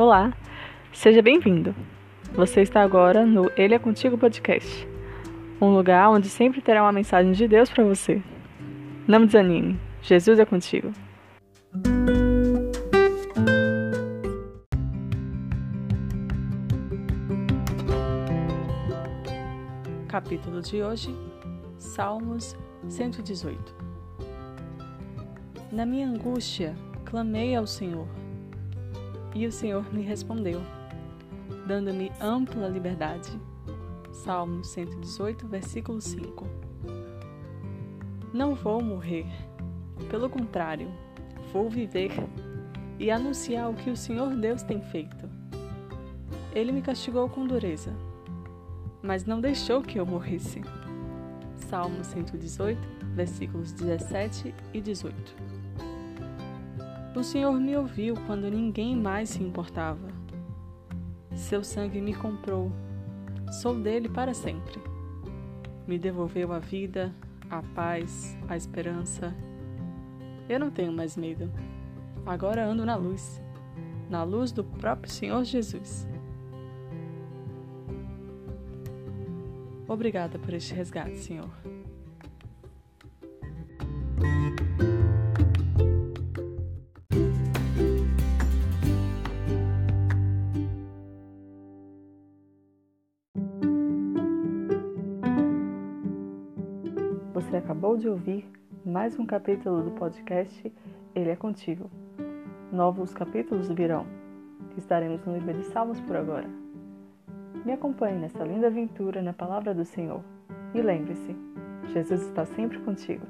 Olá, seja bem-vindo. Você está agora no Ele é Contigo Podcast, um lugar onde sempre terá uma mensagem de Deus para você. Não desanime, Jesus é contigo. Capítulo de hoje, Salmos 118. Na minha angústia, clamei ao Senhor e o Senhor me respondeu, dando-me ampla liberdade. Salmo 118, versículo 5. Não vou morrer, pelo contrário, vou viver e anunciar o que o Senhor Deus tem feito. Ele me castigou com dureza, mas não deixou que eu morresse. Salmo 118, versículos 17 e 18. O Senhor me ouviu quando ninguém mais se importava. Seu sangue me comprou. Sou dele para sempre. Me devolveu a vida, a paz, a esperança. Eu não tenho mais medo. Agora ando na luz na luz do próprio Senhor Jesus. Obrigada por este resgate, Senhor. Você acabou de ouvir mais um capítulo do podcast Ele é Contigo. Novos capítulos virão. Estaremos no livro de Salmos por agora. Me acompanhe nessa linda aventura na palavra do Senhor. E lembre-se, Jesus está sempre contigo.